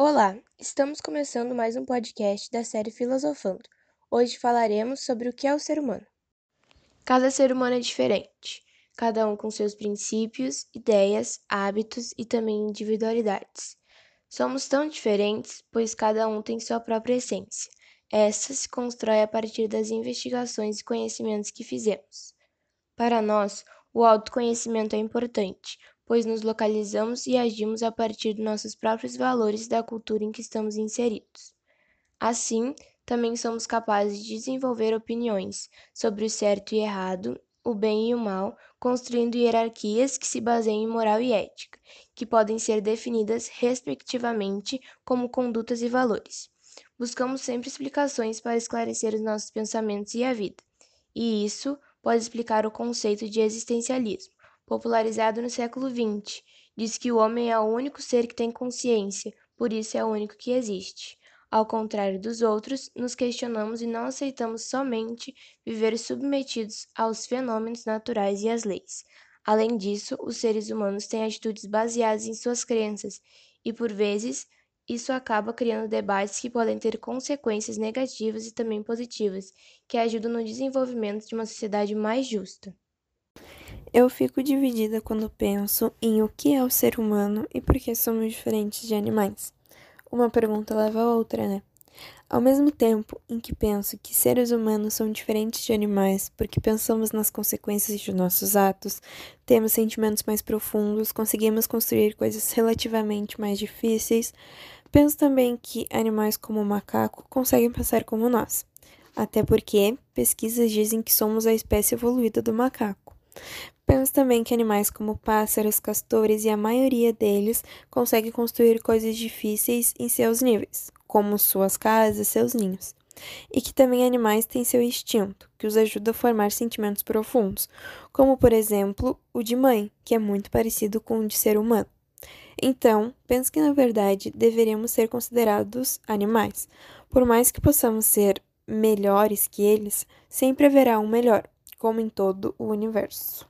Olá, estamos começando mais um podcast da série Filosofando. Hoje falaremos sobre o que é o ser humano. Cada ser humano é diferente, cada um com seus princípios, ideias, hábitos e também individualidades. Somos tão diferentes, pois cada um tem sua própria essência. Essa se constrói a partir das investigações e conhecimentos que fizemos. Para nós, o autoconhecimento é importante, pois nos localizamos e agimos a partir de nossos próprios valores e da cultura em que estamos inseridos. Assim, também somos capazes de desenvolver opiniões sobre o certo e errado, o bem e o mal, construindo hierarquias que se baseiam em moral e ética, que podem ser definidas respectivamente como condutas e valores. Buscamos sempre explicações para esclarecer os nossos pensamentos e a vida, e isso pode explicar o conceito de existencialismo popularizado no século XX, diz que o homem é o único ser que tem consciência, por isso é o único que existe. Ao contrário dos outros, nos questionamos e não aceitamos somente viver submetidos aos fenômenos naturais e às leis. Além disso, os seres humanos têm atitudes baseadas em suas crenças e, por vezes, isso acaba criando debates que podem ter consequências negativas e também positivas, que ajudam no desenvolvimento de uma sociedade mais justa. Eu fico dividida quando penso em o que é o ser humano e por que somos diferentes de animais. Uma pergunta leva a outra, né? Ao mesmo tempo em que penso que seres humanos são diferentes de animais porque pensamos nas consequências de nossos atos, temos sentimentos mais profundos, conseguimos construir coisas relativamente mais difíceis, penso também que animais como o macaco conseguem pensar como nós. Até porque pesquisas dizem que somos a espécie evoluída do macaco. Penso também que animais como pássaros, castores e a maioria deles conseguem construir coisas difíceis em seus níveis, como suas casas, seus ninhos. E que também animais têm seu instinto, que os ajuda a formar sentimentos profundos, como por exemplo o de mãe, que é muito parecido com o de ser humano. Então, penso que na verdade deveríamos ser considerados animais. Por mais que possamos ser melhores que eles, sempre haverá um melhor, como em todo o universo.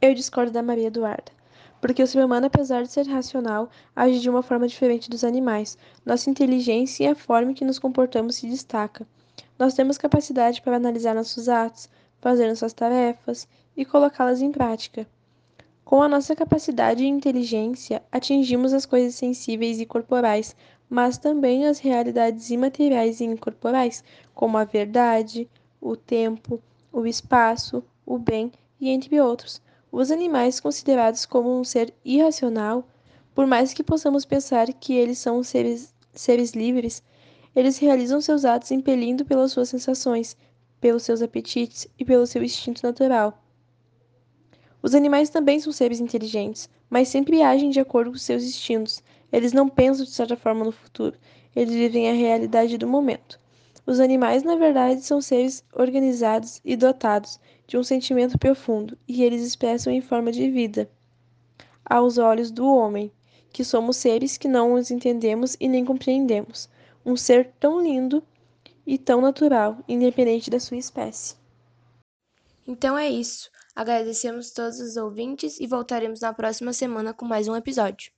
Eu discordo da Maria Eduarda, porque o ser humano, apesar de ser racional, age de uma forma diferente dos animais. Nossa inteligência e a forma em que nos comportamos se destaca. Nós temos capacidade para analisar nossos atos, fazer nossas tarefas e colocá-las em prática. Com a nossa capacidade e inteligência, atingimos as coisas sensíveis e corporais, mas também as realidades imateriais e incorporais, como a verdade, o tempo, o espaço, o bem e entre outros. Os animais considerados como um ser irracional, por mais que possamos pensar que eles são seres, seres livres, eles realizam seus atos impelindo pelas suas sensações, pelos seus apetites e pelo seu instinto natural. Os animais também são seres inteligentes, mas sempre agem de acordo com seus instintos. Eles não pensam de certa forma no futuro, eles vivem a realidade do momento. Os animais, na verdade, são seres organizados e dotados de um sentimento profundo, e eles expressam em forma de vida, aos olhos do homem, que somos seres que não os entendemos e nem compreendemos. Um ser tão lindo e tão natural, independente da sua espécie. Então é isso. Agradecemos todos os ouvintes e voltaremos na próxima semana com mais um episódio.